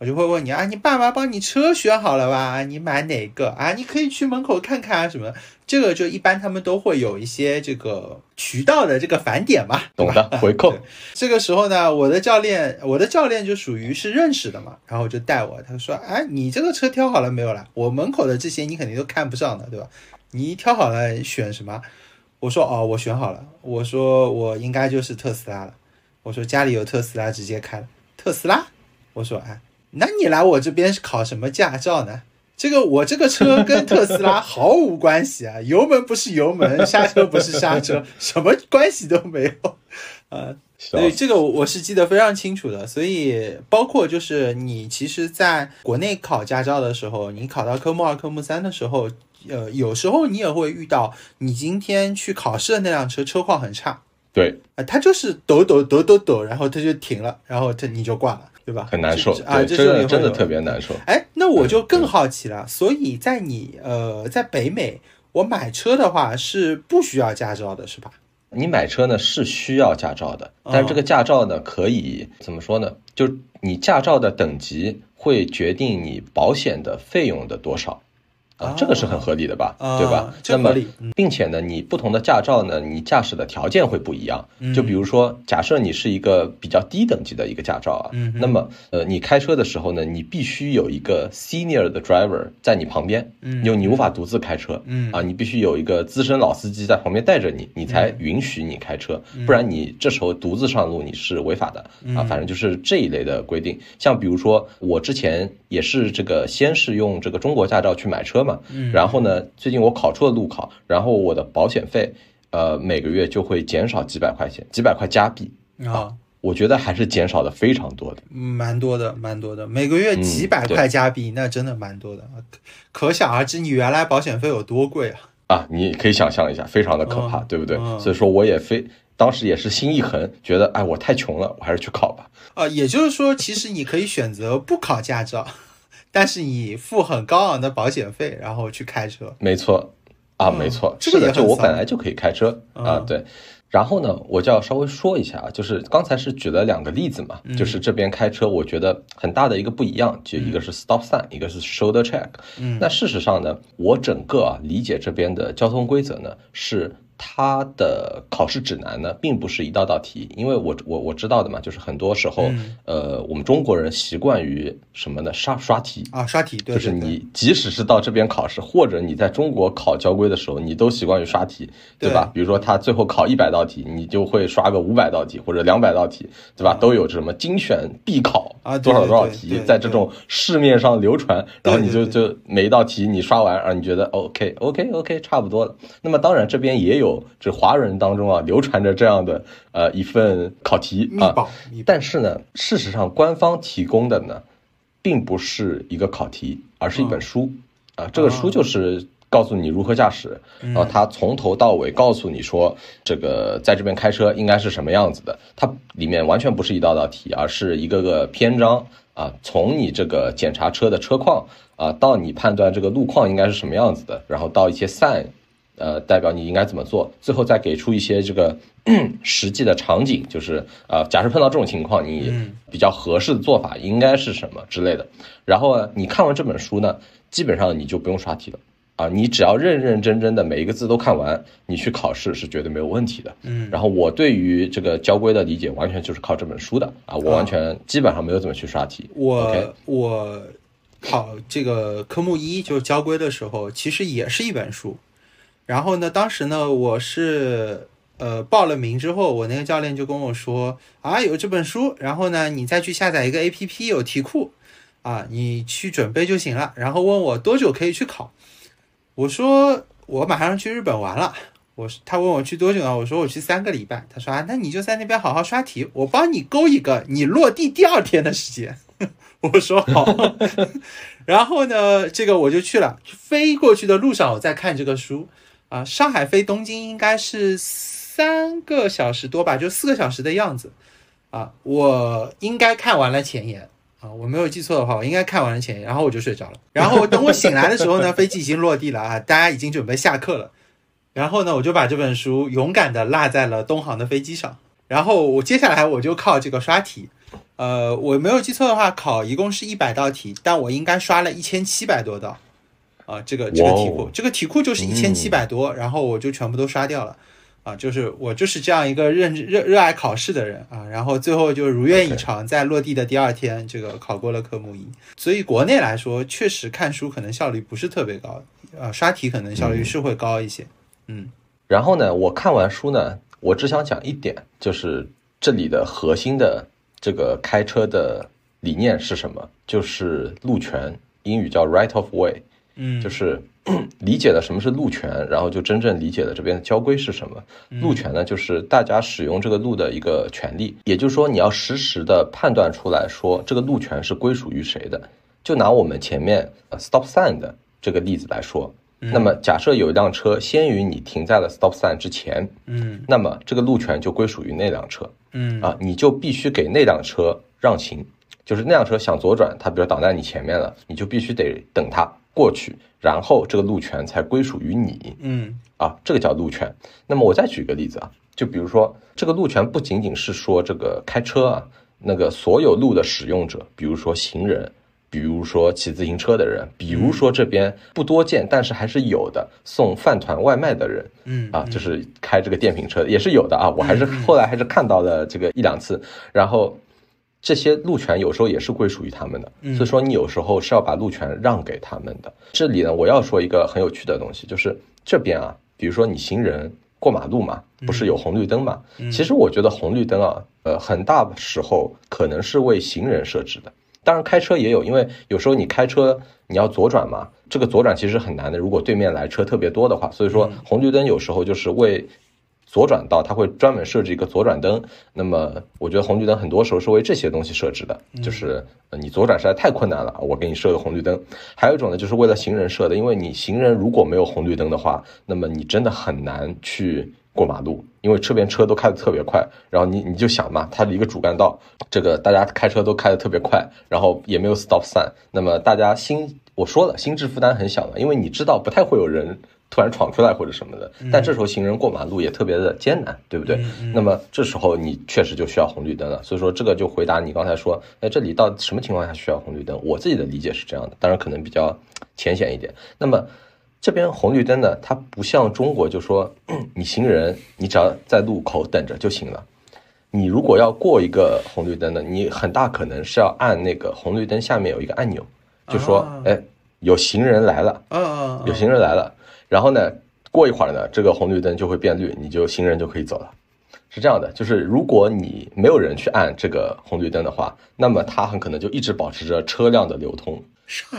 我就会问你啊，你爸妈帮你车选好了吧？你买哪个啊？你可以去门口看看啊，什么？这个就一般他们都会有一些这个渠道的这个返点嘛，懂的 回扣。这个时候呢，我的教练，我的教练就属于是认识的嘛，然后就带我，他说，哎，你这个车挑好了没有啦？我门口的这些你肯定都看不上的，对吧？你挑好了选什么？我说哦，我选好了。我说我应该就是特斯拉了。我说家里有特斯拉，直接开了特斯拉。我说哎。那你来我这边是考什么驾照呢？这个我这个车跟特斯拉毫无关系啊，油门不是油门，刹车不是刹车，什么关系都没有啊。所以这个我是记得非常清楚的。所以包括就是你其实在国内考驾照的时候，你考到科目二、科目三的时候，呃，有时候你也会遇到你今天去考试的那辆车车况很差，对啊，它就是抖抖抖抖抖，然后它就停了，然后它你就挂了。对吧？很难受啊，真的真的特别难受。哎，那我就更好奇了。所以在你呃，在北美，我买车的话是不需要驾照的，是吧？你买车呢是需要驾照的，但这个驾照呢可以怎么说呢？就你驾照的等级会决定你保险的费用的多少。啊，这个是很合理的吧，对吧？那么，并且呢，你不同的驾照呢，你驾驶的条件会不一样。就比如说，假设你是一个比较低等级的一个驾照啊，那么，呃，你开车的时候呢，你必须有一个 senior 的 driver 在你旁边，因为你无法独自开车，啊，你必须有一个资深老司机在旁边带着你，你才允许你开车，不然你这时候独自上路你是违法的啊。反正就是这一类的规定。像比如说，我之前也是这个，先是用这个中国驾照去买车。嘛，然后呢？最近我考出了路考，然后我的保险费，呃，每个月就会减少几百块钱，几百块加币啊。我觉得还是减少的非常多的，蛮多的，蛮多的。每个月几百块加币，那真的蛮多的。可想而知，你原来保险费有多贵啊！啊，你可以想象一下，非常的可怕，对不对？所以说，我也非当时也是心一横，觉得哎，我太穷了，我还是去考吧。啊，也就是说，其实你可以选择不考驾照。但是你付很高昂的保险费，然后去开车，没错，啊，没错，是的，就我本来就可以开车。啊，对。然后呢，我就要稍微说一下啊，就是刚才是举了两个例子嘛，就是这边开车，我觉得很大的一个不一样，就一个是 stop sign，一个是 shoulder check。嗯，那事实上呢，我整个啊理解这边的交通规则呢是。它的考试指南呢，并不是一道道题，因为我我我知道的嘛，就是很多时候，呃，我们中国人习惯于什么呢？刷刷题啊，刷题，就是你即使是到这边考试，或者你在中国考交规的时候，你都习惯于刷题，对吧？比如说他最后考一百道题，你就会刷个五百道题或者两百道题，对吧？都有什么精选必考啊，多少多少题，在这种市面上流传，然后你就就每一道题你刷完，然后你觉得 OK OK OK 差不多了。那么当然这边也有。有这华人当中啊，流传着这样的呃一份考题啊，但是呢，事实上官方提供的呢，并不是一个考题，而是一本书啊。这个书就是告诉你如何驾驶，然后他从头到尾告诉你说，这个在这边开车应该是什么样子的。它里面完全不是一道道题，而是一个个篇章啊，从你这个检查车的车况啊，到你判断这个路况应该是什么样子的，然后到一些 sign。呃，代表你应该怎么做，最后再给出一些这个 实际的场景，就是呃，假设碰到这种情况，你比较合适的做法应该是什么之类的。然后呢，你看完这本书呢，基本上你就不用刷题了啊，你只要认认真真的每一个字都看完，你去考试是绝对没有问题的。嗯，然后我对于这个交规的理解完全就是靠这本书的啊，我完全基本上没有怎么去刷题。我我考这个科目一就是交规的时候，其实也是一本书。然后呢，当时呢，我是呃报了名之后，我那个教练就跟我说啊，有这本书，然后呢，你再去下载一个 A P P，有题库啊，你去准备就行了。然后问我多久可以去考，我说我马上去日本玩了。我他问我去多久啊？我说我去三个礼拜。他说啊，那你就在那边好好刷题，我帮你勾一个你落地第二天的时间。我说好。然后呢，这个我就去了，飞过去的路上我在看这个书。啊，上海飞东京应该是三个小时多吧，就四个小时的样子。啊，我应该看完了前言啊，我没有记错的话，我应该看完了前言，然后我就睡着了。然后等我醒来的时候呢，飞机已经落地了啊，大家已经准备下课了。然后呢，我就把这本书勇敢的落在了东航的飞机上。然后我接下来我就靠这个刷题，呃，我没有记错的话，考一共是一百道题，但我应该刷了一千七百多道。啊，这个这个题库，这个题库就是一千七百多，然后我就全部都刷掉了。啊，就是我就是这样一个认热热爱考试的人啊，然后最后就如愿以偿，在落地的第二天，这个考过了科目一。所以国内来说，确实看书可能效率不是特别高，呃，刷题可能效率是会高一些。嗯，然后呢，我看完书呢，我只想讲一点，就是这里的核心的这个开车的理念是什么？就是路权，英语叫 right of way。嗯，就是理解了什么是路权，然后就真正理解了这边的交规是什么。路权呢，就是大家使用这个路的一个权利，也就是说你要实时的判断出来说这个路权是归属于谁的。就拿我们前面 stop sign 的这个例子来说，那么假设有一辆车先于你停在了 stop sign 之前，嗯，那么这个路权就归属于那辆车，嗯啊，你就必须给那辆车让行，就是那辆车想左转，它比如挡在你前面了，你就必须得等它。过去，然后这个路权才归属于你。嗯，啊，这个叫路权。那么我再举个例子啊，就比如说这个路权不仅仅是说这个开车啊，那个所有路的使用者，比如说行人，比如说骑自行车的人，比如说这边不多见但是还是有的送饭团外卖的人，嗯啊，就是开这个电瓶车也是有的啊，我还是后来还是看到了这个一两次，然后。这些路权有时候也是归属于他们的，所以说你有时候是要把路权让给他们的。这里呢，我要说一个很有趣的东西，就是这边啊，比如说你行人过马路嘛，不是有红绿灯嘛？其实我觉得红绿灯啊，呃，很大时候可能是为行人设置的。当然开车也有，因为有时候你开车你要左转嘛，这个左转其实很难的。如果对面来车特别多的话，所以说红绿灯有时候就是为。左转道，它会专门设置一个左转灯。那么，我觉得红绿灯很多时候是为这些东西设置的，就是你左转实在太困难了，我给你设个红绿灯。还有一种呢，就是为了行人设的，因为你行人如果没有红绿灯的话，那么你真的很难去过马路，因为这边车都开的特别快。然后你你就想嘛，它的一个主干道，这个大家开车都开的特别快，然后也没有 stop sign，那么大家心我说了，心智负担很小的，因为你知道不太会有人。突然闯出来或者什么的，但这时候行人过马路也特别的艰难，对不对？那么这时候你确实就需要红绿灯了。所以说这个就回答你刚才说，那，这里到底什么情况下需要红绿灯？我自己的理解是这样的，当然可能比较浅显一点。那么这边红绿灯呢，它不像中国，就说 你行人你只要在路口等着就行了。你如果要过一个红绿灯呢，你很大可能是要按那个红绿灯下面有一个按钮，就说，哎，有行人来了，有行人来了。然后呢，过一会儿呢，这个红绿灯就会变绿，你就行人就可以走了，是这样的。就是如果你没有人去按这个红绿灯的话，那么它很可能就一直保持着车辆的流通。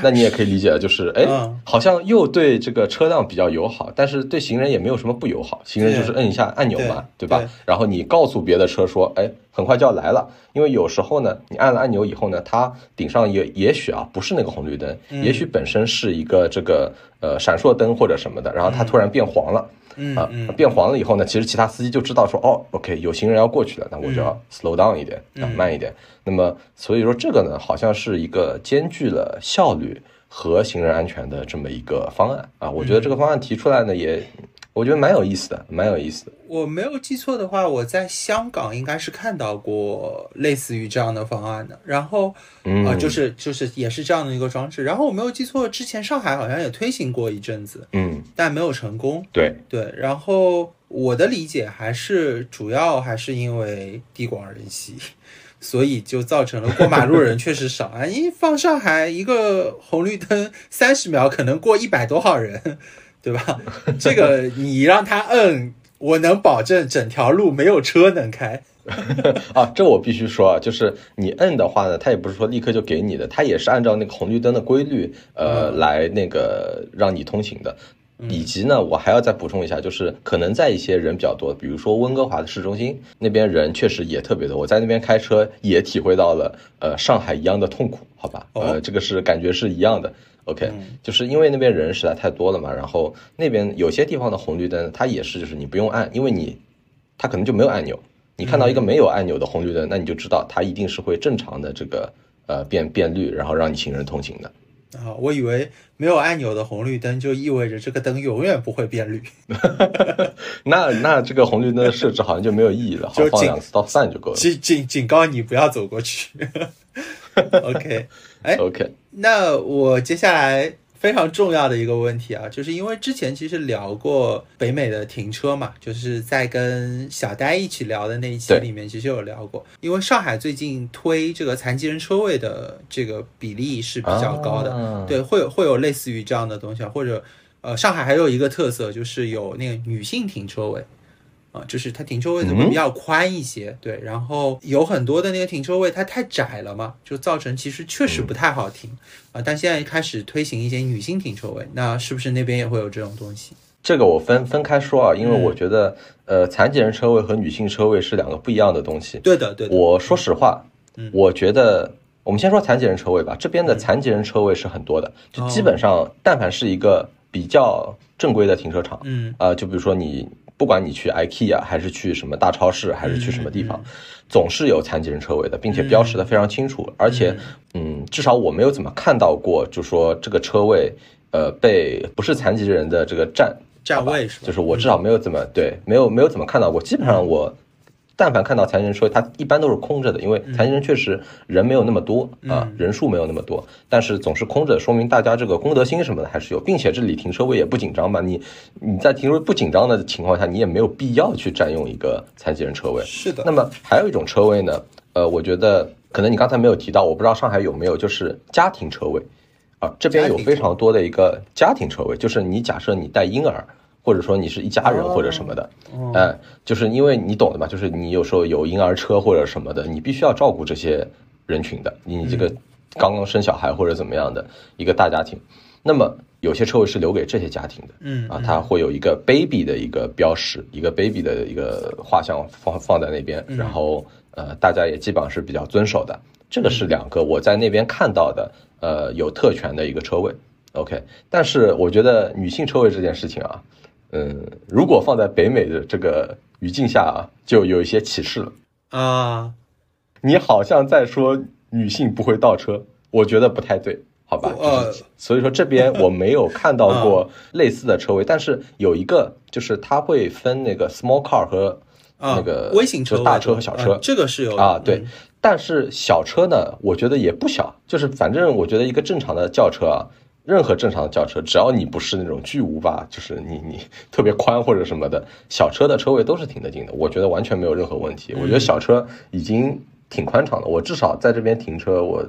那你也可以理解，就是哎，好像又对这个车辆比较友好，但是对行人也没有什么不友好。行人就是摁一下按钮嘛，对吧？然后你告诉别的车说，哎，很快就要来了。因为有时候呢，你按了按钮以后呢，它顶上也也许啊不是那个红绿灯，也许本身是一个这个呃闪烁灯或者什么的，然后它突然变黄了。啊，变黄了以后呢，其实其他司机就知道说，哦，OK，有行人要过去了，那我就要 slow down 一点，啊，慢一点。那么，所以说这个呢，好像是一个兼具了效率和行人安全的这么一个方案啊。我觉得这个方案提出来呢，也我觉得蛮有意思的，蛮有意思的。我没有记错的话，我在香港应该是看到过类似于这样的方案的。然后，嗯啊、就是就是也是这样的一个装置。然后我没有记错，之前上海好像也推行过一阵子，嗯，但没有成功。对，对，然后我的理解还是主要还是因为地广人稀，所以就造成了过马路人确实少啊。因为放上海一个红绿灯三十秒可能过一百多号人，对吧？这个你让他摁，我能保证整条路没有车能开。啊，这我必须说啊，就是你摁的话呢，它也不是说立刻就给你的，它也是按照那个红绿灯的规律，呃，来那个让你通行的。以及呢，我还要再补充一下，就是可能在一些人比较多，比如说温哥华的市中心那边人确实也特别多，我在那边开车也体会到了呃上海一样的痛苦，好吧？呃，这个是感觉是一样的。OK，就是因为那边人实在太多了嘛，然后那边有些地方的红绿灯它也是就是你不用按，因为你它可能就没有按钮。你看到一个没有按钮的红绿灯，那你就知道它一定是会正常的这个呃变变绿，然后让你行人通行的。啊，我以为没有按钮的红绿灯就意味着这个灯永远不会变绿。那那这个红绿灯的设置好像就没有意义了，好就放两次到三就够了。警警警告你不要走过去。OK，哎，OK，那我接下来非常重要的一个问题啊，就是因为之前其实聊过北美的停车嘛，就是在跟小呆一起聊的那一期里面，其实有聊过，因为上海最近推这个残疾人车位的这个比例是比较高的，啊对，会有会有类似于这样的东西啊，或者呃，上海还有一个特色就是有那个女性停车位。啊，就是它停车位子会比较宽一些，对，然后有很多的那个停车位它太窄了嘛，就造成其实确实不太好停啊。但现在开始推行一些女性停车位，那是不是那边也会有这种东西？这个我分分开说啊，因为嗯我觉得呃残疾人车位和女性车位是两个不一样的东西。对的，对的，我说实话，嗯我觉得我们先说残疾人车位吧。这边的残疾人车位是很多的，就基本上但凡是一个比较正规的停车场，嗯啊、就比如说你不管你去 IKEA 还是去什么大超市，还是去什么地方，总是有残疾人车位的，并且标识的非常清楚。而且，嗯，至少我没有怎么看到过，就说这个车位，呃，被不是残疾人的这个占站位是吧？就是我至少没有怎么对，没有没有怎么看到过。基本上我但凡看到残疾人车位，它一般都是空着的，因为残疾人确实人没有那么多啊，人数没有那么多，但是总是空着，说明大家这个公德心什么的还是有，并且这里停车位也不紧张嘛。你你在停车位不紧张的情况下，你也没有必要去占用一个残疾人车位。是的，那么还有一种车位呢，呃，我觉得可能你刚才没有提到，我不知道上海有没有，就是家庭车位啊，这边有非常多的一个家庭车位，就是你假设你带婴儿，或者说你是一家人或者什么的，哎、就是因为你懂的嘛，就是你有时候有婴儿车或者什么的，你必须要照顾这些人群的，你这个刚刚生小孩或者怎么样的一个大家庭，那么有些车位是留给这些家庭的，嗯啊，它会有一个 baby 的一个标识，一个 baby 的一个画像放放在那边，然后呃，大家也基本上是比较遵守的。这个是两个我在那边看到的，呃，有特权的一个车位。OK，但是我觉得女性车位这件事情啊，嗯，如果放在北美的这个语境下啊，就有一些歧视了。啊，你好像在说女性不会倒车，我觉得不太对，好吧？呃就是所以说这边我没有看到过 类似的车位，但是有一个就是它会分那个 small car 和啊那个微型车就大车和小车啊这个是有的啊，对嗯。但是小车呢，我觉得也不小，就是反正我觉得一个正常的轿车啊，任何正常的轿车，只要你不是那种巨无霸，就是你你特别宽或者什么的，小车的车位都是停得进的，我觉得完全没有任何问题。我觉得小车已经挺宽敞的，我至少在这边停车，我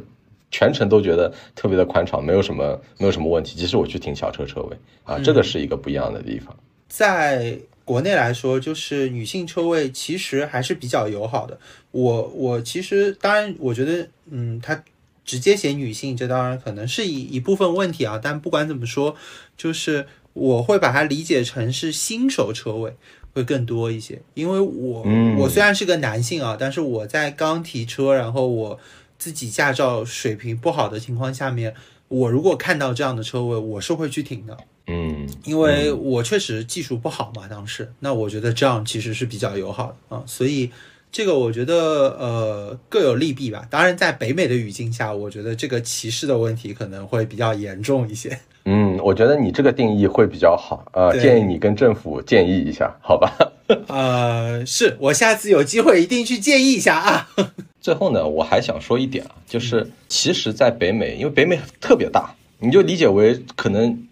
全程都觉得特别的宽敞，没有什么没有什么问题。即使我去停小车车位啊，这个是一个不一样的地方。在国内来说，就是女性车位其实还是比较友好的。我我其实当然，我觉得，嗯，它直接写女性，这当然可能是一一部分问题啊。但不管怎么说，就是我会把它理解成是新手车位会更多一些，因为我、嗯我虽然是个男性啊，但是我在刚提车，然后我自己驾照水平不好的情况下面，我如果看到这样的车位，我是会去停的。嗯，因为我确实技术不好嘛，当时，那我觉得这样其实是比较友好的啊，所以这个我觉得呃各有利弊吧。当然，在北美的语境下，我觉得这个歧视的问题可能会比较严重一些。嗯，我觉得你这个定义会比较好，呃，建议你跟政府建议一下，好吧？呃，是我下次有机会一定去建议一下啊。最后呢，我还想说一点啊，就是其实，在北美，因为北美特别大，你就理解为可能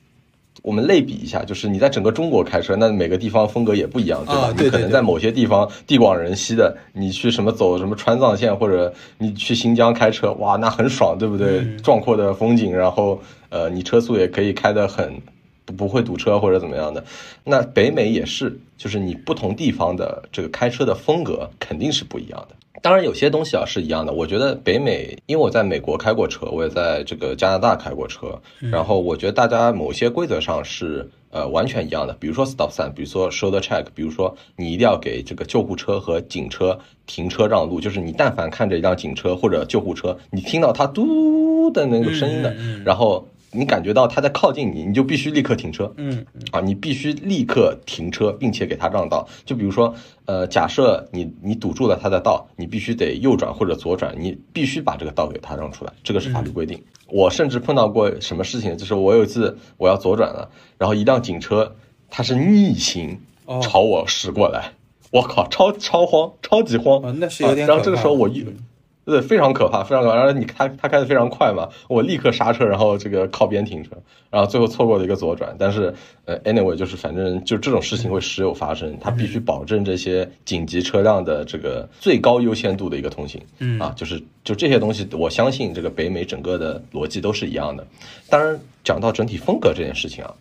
我们类比一下，就是你在整个中国开车，那每个地方风格也不一样，对吧？啊对对对你可能在某些地方地广人稀的，你去什么走什么川藏线，或者你去新疆开车，哇，那很爽，对不对？嗯壮阔的风景，然后呃，你车速也可以开得很不不会堵车或者怎么样的。那北美也是，就是你不同地方的这个开车的风格肯定是不一样的。当然，有些东西啊是一样的。我觉得北美，因为我在美国开过车，我也在这个加拿大开过车，然后我觉得大家某些规则上是呃完全一样的。比如说 stop sign，比如说 shoulder check，比如说你一定要给这个救护车和警车停车让路，就是你但凡看着一辆警车或者救护车，你听到它嘟的那个声音的，然后你感觉到他在靠近你，你就必须立刻停车。嗯啊，你必须立刻停车，并且给他让道。就比如说，呃，假设你你堵住了他的道，你必须得右转或者左转，你必须把这个道给他让出来，这个是法律规定。我甚至碰到过什么事情，就是我有一次我要左转了，然后一辆警车它是逆行哦朝我驶过来，我靠，超超慌，超级慌。哦，那是然后这个时候我一嗯对，非常可怕，非常可怕。然后你开他开的非常快嘛，我立刻刹车，然后这个靠边停车，然后最后错过了一个左转。但是呃，anyway，就是反正就这种事情会时有发生，他必须保证这些紧急车辆的这个最高优先度的一个通行。嗯啊，就是就这些东西，我相信这个北美整个的逻辑都是一样的。当然，讲到整体风格这件事情啊，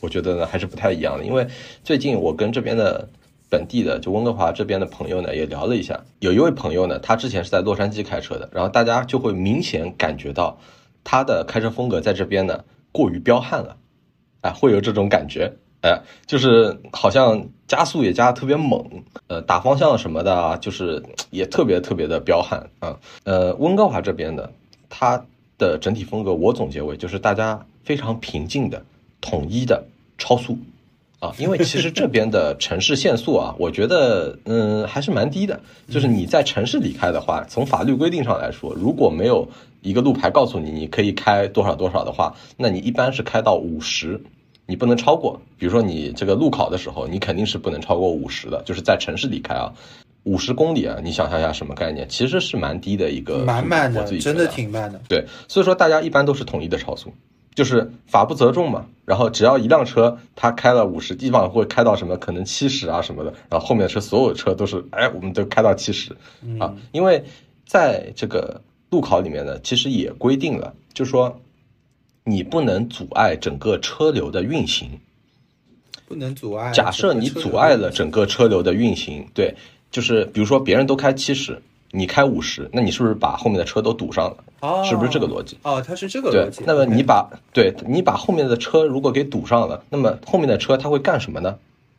我觉得呢还是不太一样的，因为最近我跟这边的本地的就温哥华这边的朋友呢也聊了一下，有一位朋友呢，他之前是在洛杉矶开车的，然后大家就会明显感觉到他的开车风格在这边呢过于彪悍了，哎，会有这种感觉，哎，就是好像加速也加的特别猛，呃，打方向什么的啊，就是也特别特别的彪悍啊，呃，温哥华这边的它的整体风格，我总结为就是大家非常平静的、统一的超速。啊，因为其实这边的城市限速啊，我觉得嗯还是蛮低的。就是你在城市里开的话，从法律规定上来说，如果没有一个路牌告诉你你可以开多少多少的话，那你一般是开到五十，你不能超过。比如说你这个路考的时候，你肯定是不能超过五十的，就是在城市里开啊。五十公里啊，你想象一下什么概念？其实是蛮低的一个蛮慢的，真的挺慢的。对，所以说大家一般都是统一的超速，就是法不责众嘛。然后只要一辆车它开了五十，基本上会开到什么可能七十啊什么的，然后后面的车所有车都是哎，我们都开到七十啊，因为在这个路考里面呢，其实也规定了，就是说你不能阻碍整个车流的运行。不能阻碍。假设你阻碍了整个车流的运行，对，就是比如说别人都开七十，你开五十，那你是不是把后面的车都堵上了？哦，是不是这个逻辑？哦，它是这个逻辑。，那么你把对你把后面的车如果给堵上了，那么后面的车它会干什么呢？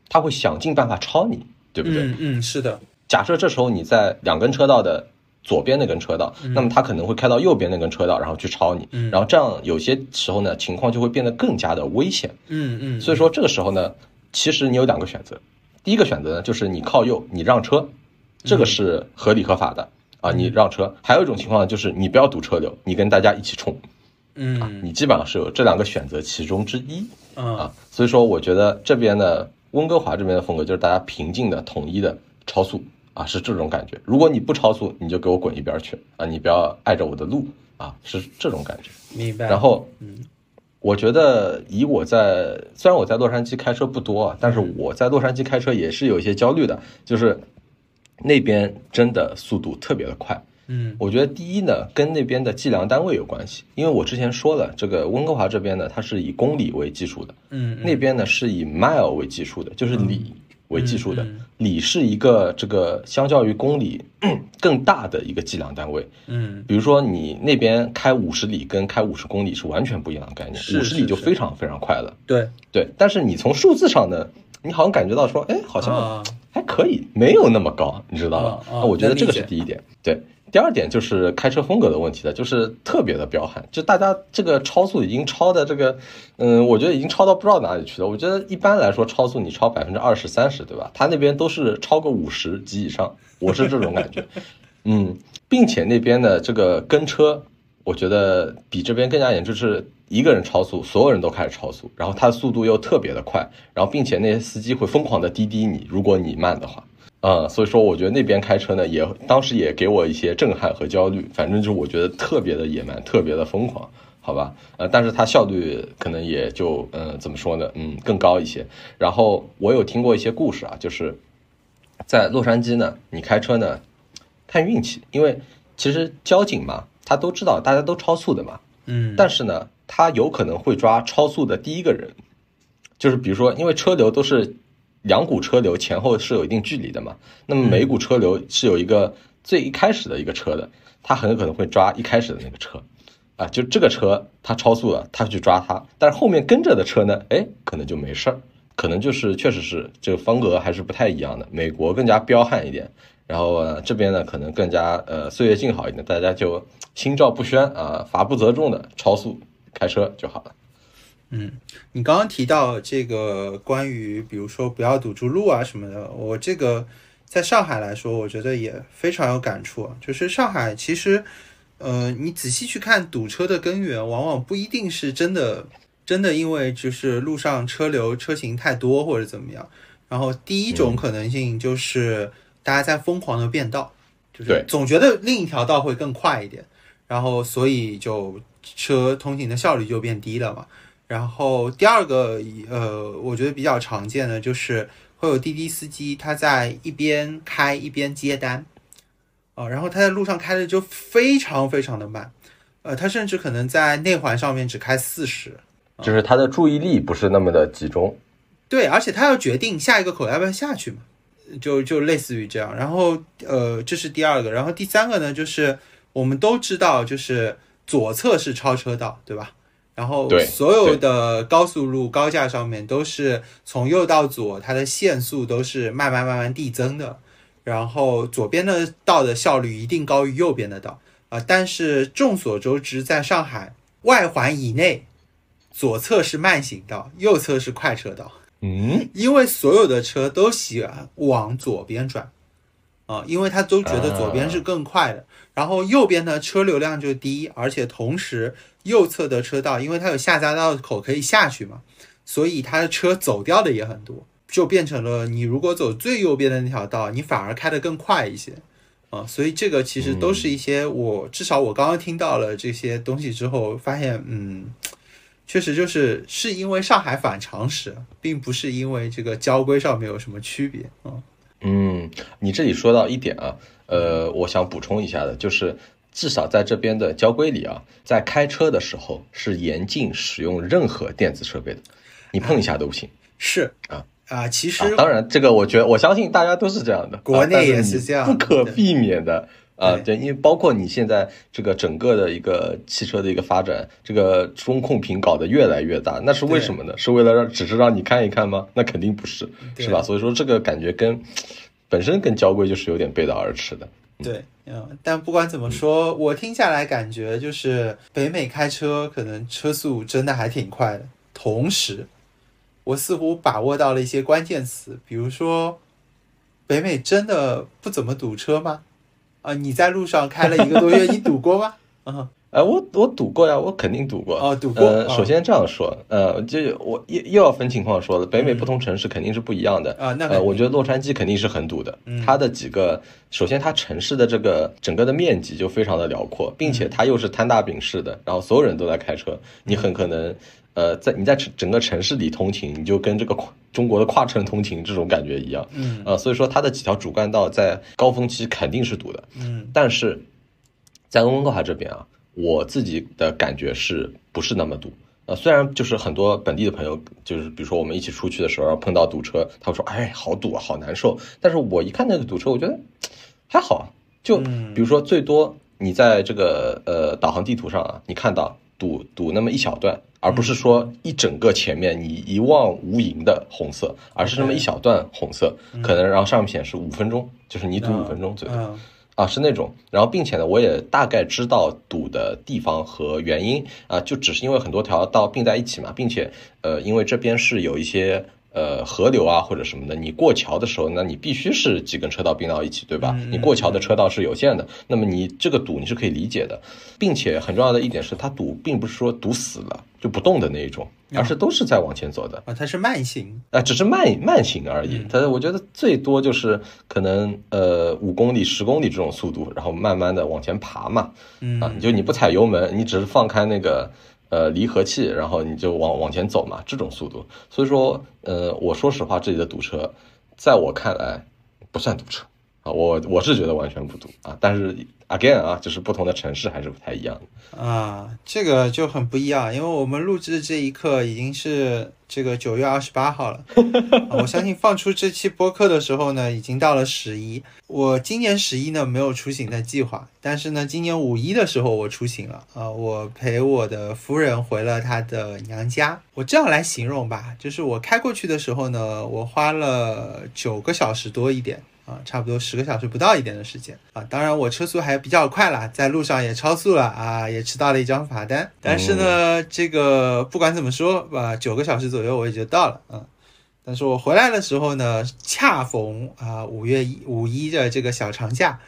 它会想尽办法超你，对不对？嗯嗯是的，假设这时候你在两根车道的左边那根车道，那么它可能会开到右边那根车道，然后去超你，嗯然后这样有些时候呢，情况就会变得更加的危险。嗯嗯，所以说这个时候呢，其实你有两个选择，第一个选择呢就是你靠右，你让车，这个是合理合法的啊，你让车。还有一种情况，就是你不要堵车流，你跟大家一起冲，嗯你基本上是有这两个选择其中之一嗯啊。所以说，我觉得这边的，温哥华这边的风格就是大家平静的、统一的超速啊，是这种感觉。如果你不超速，你就给我滚一边去啊，你不要碍着我的路啊，是这种感觉。明白。然后，嗯，我觉得以我在虽然我在洛杉矶开车不多啊，但是我在洛杉矶开车也是有一些焦虑的，就是那边真的速度特别的快。嗯我觉得第一呢，跟那边的计量单位有关系，因为我之前说了，这个温哥华这边呢，它是以公里为基数的，嗯那边呢是以 mile 为基数的，就是里为基数的嗯嗯。里是一个这个相较于公里 更大的一个计量单位。嗯比如说你那边开五十里跟开五十公里是完全不一样的概念，五十里就非常非常快了。对对，但是你从数字上呢，你好像感觉到说，哎，好像啊还可以，没有那么高，你知道吧？我觉得这个是第一点。对，第二点就是开车风格的问题了，就是特别的彪悍，就大家这个超速已经超的这个，嗯，我觉得已经超到不知道哪里去了。我觉得一般来说超速你超百分之二十三十，对吧？他那边都是超过五十及以上，我是这种感觉。嗯，并且那边的这个跟车，我觉得比这边更加严重，就是一个人超速，所有人都开始超速，然后他的速度又特别的快，然后并且那些司机会疯狂的滴滴你，如果你慢的话。啊，所以说我觉得那边开车呢，也当时也给我一些震撼和焦虑。反正就是我觉得特别的野蛮，特别的疯狂，好吧？呃，但是它效率可能也就嗯，怎么说呢？嗯，更高一些。然后我有听过一些故事啊，就是在洛杉矶呢，你开车呢看运气，因为其实交警嘛，他都知道大家都超速的嘛，嗯，但是呢，他有可能会抓超速的第一个人，就是比如说，因为车流都是。两股车流前后是有一定距离的嘛？那么每股车流是有一个最一开始的一个车的，他很有可能会抓一开始的那个车，啊，就这个车他超速了，他去抓他，但是后面跟着的车呢，哎，可能就没事儿，可能就是确实是这个风格还是不太一样的。美国更加彪悍一点，然后这边呢可能更加呃岁月静好一点，大家就心照不宣啊，法不责众的超速开车就好了。嗯，你刚刚提到这个关于，比如说不要堵住路啊什么的，我这个在上海来说，我觉得也非常有感触。就是上海其实，呃，你仔细去看堵车的根源，往往不一定是真的，真的因为就是路上车流车型太多或者怎么样。然后第一种可能性就是大家在疯狂的变道，就是总觉得另一条道会更快一点，然后所以就车通行的效率就变低了嘛。然后第二个，呃，我觉得比较常见的就是会有滴滴司机他在一边开一边接单，啊，然后他在路上开的就非常非常的慢，呃，他甚至可能在内环上面只开四十，就是他的注意力不是那么的集中。对，而且他要决定下一个口要不要下去嘛，就就类似于这样。然后，呃，这是第二个。然后第三个呢，就是我们都知道，就是左侧是超车道，对吧？然后所有的高速路高架上面都是从右到左，它的限速都是慢慢慢慢递增的。然后左边的道的效率一定高于右边的道啊。但是众所周知，在上海外环以内，左侧是慢行道，右侧是快车道。嗯，因为所有的车都喜欢往左边转啊，因为他都觉得左边是更快的。然后右边呢车流量就低，而且同时。右侧的车道，因为它有下匝道口可以下去嘛，所以它的车走掉的也很多，就变成了你如果走最右边的那条道，你反而开得更快一些啊。所以这个其实都是一些我至少我刚刚听到了这些东西之后，发现嗯，确实就是是因为上海反常识，并不是因为这个交规上面有什么区别啊。嗯，你这里说到一点啊，呃，我想补充一下的就是。至少在这边的交规里啊，在开车的时候是严禁使用任何电子设备的，你碰一下都不行。是啊啊，其实当然这个我觉得我相信大家都是这样的，国内也是这样，不可避免的啊。对，因为包括你现在这个整个的一个汽车的一个发展，这个中控屏搞得越来越大，那是为什么呢？是为了让只是让你看一看吗？那肯定不是，是吧？所以说这个感觉跟本身跟交规就是有点背道而驰的。对，嗯，但不管怎么说，我听下来感觉就是北美开车可能车速真的还挺快的。同时，我似乎把握到了一些关键词，比如说，北美真的不怎么堵车吗？啊，你在路上开了一个多月，你堵过吗？啊。哎，我我赌过呀，我肯定赌过。哦，赌过。呃，首先这样说，呃，就我又又要分情况说了，北美不同城市肯定是不一样的啊。那呃，我觉得洛杉矶肯定是很堵的。它的几个，首先它城市的这个整个的面积就非常的辽阔，并且它又是摊大饼式的，然后所有人都在开车，你很可能，呃，在你在整个城市里通勤，你就跟这个中国的跨城通勤这种感觉一样。嗯。呃，所以说它的几条主干道在高峰期肯定是堵的。嗯。但是在温哥华这边啊。我自己的感觉是不是那么堵？呃，虽然就是很多本地的朋友，就是比如说我们一起出去的时候碰到堵车，他会说：“哎，好堵啊，好难受。”但是我一看那个堵车，我觉得还好啊。就比如说，最多你在这个呃导航地图上啊，你看到堵堵那么一小段，而不是说一整个前面你一望无垠的红色，而是那么一小段红色，可能然后上面显示五分钟，就是你堵五分钟左右。啊，是那种。然后并且呢，我也大概知道堵的地方和原因啊，就只是因为很多条道并在一起嘛，并且呃，因为这边是有一些。呃，河流啊或者什么的，你过桥的时候，那你必须是几根车道并到一起，对吧？你过桥的车道是有限的，那么你这个堵你是可以理解的，并且很重要的一点是，它堵并不是说堵死了就不动的那一种，而是都是在往前走的啊，它是慢行啊，只是慢慢行而已。它我觉得最多就是可能呃五公里、十公里这种速度，然后慢慢的往前爬嘛，啊，就你不踩油门，你只是放开那个。呃，离合器，然后你就往往前走嘛，这种速度。所以说，呃，我说实话，这里的堵车，在我看来不算堵车啊，我我是觉得完全不堵啊。但是 again 啊，就是不同的城市还是不太一样的啊，这个就很不一样，因为我们录制的这一刻已经是。这个九月二十八号了，我相信放出这期播客的时候呢，已经到了十一。我今年十一呢没有出行的计划，但是呢，今年五一的时候我出行了啊，我陪我的夫人回了她的娘家。我这样来形容吧，就是我开过去的时候呢，我花了九个小时多一点。啊，差不多十个小时不到一点的时间啊，当然我车速还比较快了，在路上也超速了啊，也吃到了一张罚单。但是呢，这个不管怎么说吧，九个小时左右我也就到了啊。但是我回来的时候呢，恰逢啊五月一五一的这个小长假，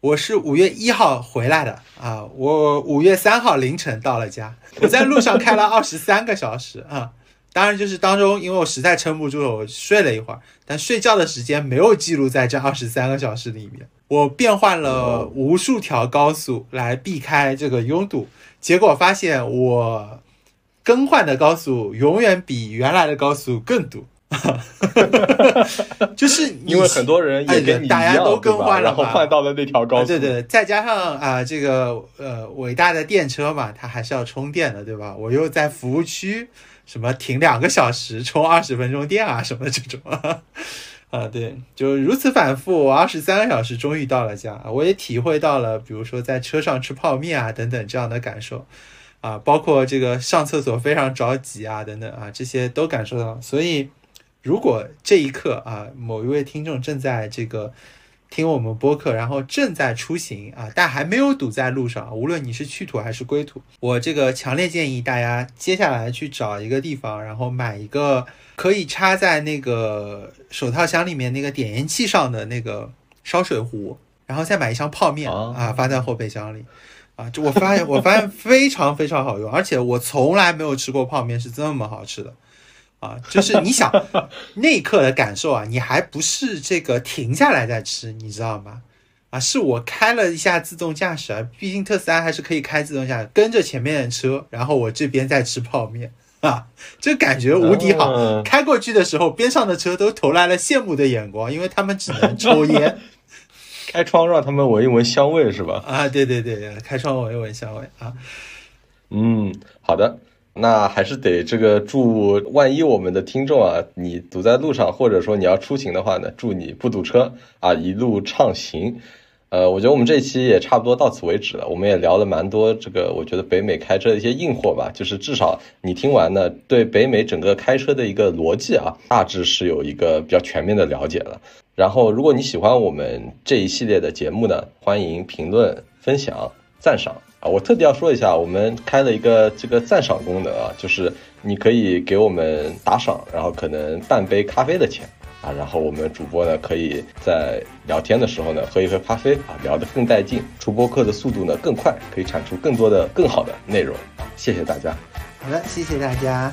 我是五月一号回来的啊，我五月三号凌晨到了家，我在路上开了二十三个小时啊。当然，就是当中，因为我实在撑不住了，我睡了一会儿，但睡觉的时间没有记录在这二十三个小时里面。我变换了无数条高速来避开这个拥堵，结果发现我更换的高速永远比原来的高速更堵。就是因为很多人也跟你一样，了，然后换到了那条高速。对对，再加上啊，这个呃伟大的电车嘛，它还是要充电的，对吧？我又在服务区。什么停两个小时充二十分钟电啊，什么这种 啊，对，就如此反复，我二十三个小时终于到了家，我也体会到了，比如说在车上吃泡面啊等等这样的感受啊，包括这个上厕所非常着急啊等等啊，这些都感受到。所以，如果这一刻啊，某一位听众正在这个。听我们播客，然后正在出行啊，但还没有堵在路上。无论你是去土还是归土，我这个强烈建议大家接下来去找一个地方，然后买一个可以插在那个手套箱里面那个点烟器上的那个烧水壶，然后再买一箱泡面啊，发在后备箱里啊。就我发现，我发现非常非常好用，而且我从来没有吃过泡面是这么好吃的。啊，就是你想 那一刻的感受啊，你还不是这个停下来再吃，你知道吗？啊，是我开了一下自动驾驶啊，毕竟特斯拉还是可以开自动驾驶，跟着前面的车，然后我这边在吃泡面啊，这感觉无敌好。开过去的时候，边上的车都投来了羡慕的眼光，因为他们只能抽烟。开窗让他们闻一闻香味是吧？啊，对对对，开窗闻一闻香味啊。嗯，好的。那还是得这个祝，万一我们的听众啊，你堵在路上，或者说你要出行的话呢，祝你不堵车啊，一路畅行。呃，我觉得我们这期也差不多到此为止了，我们也聊了蛮多这个，我觉得北美开车的一些硬货吧，就是至少你听完呢，对北美整个开车的一个逻辑啊，大致是有一个比较全面的了解了。然后，如果你喜欢我们这一系列的节目呢，欢迎评论、分享、赞赏。我特地要说一下，我们开了一个这个赞赏功能啊，就是你可以给我们打赏，然后可能半杯咖啡的钱啊，然后我们主播呢可以在聊天的时候呢喝一喝咖啡啊，聊得更带劲，出播客的速度呢更快，可以产出更多的更好的内容。谢谢大家。好的，谢谢大家。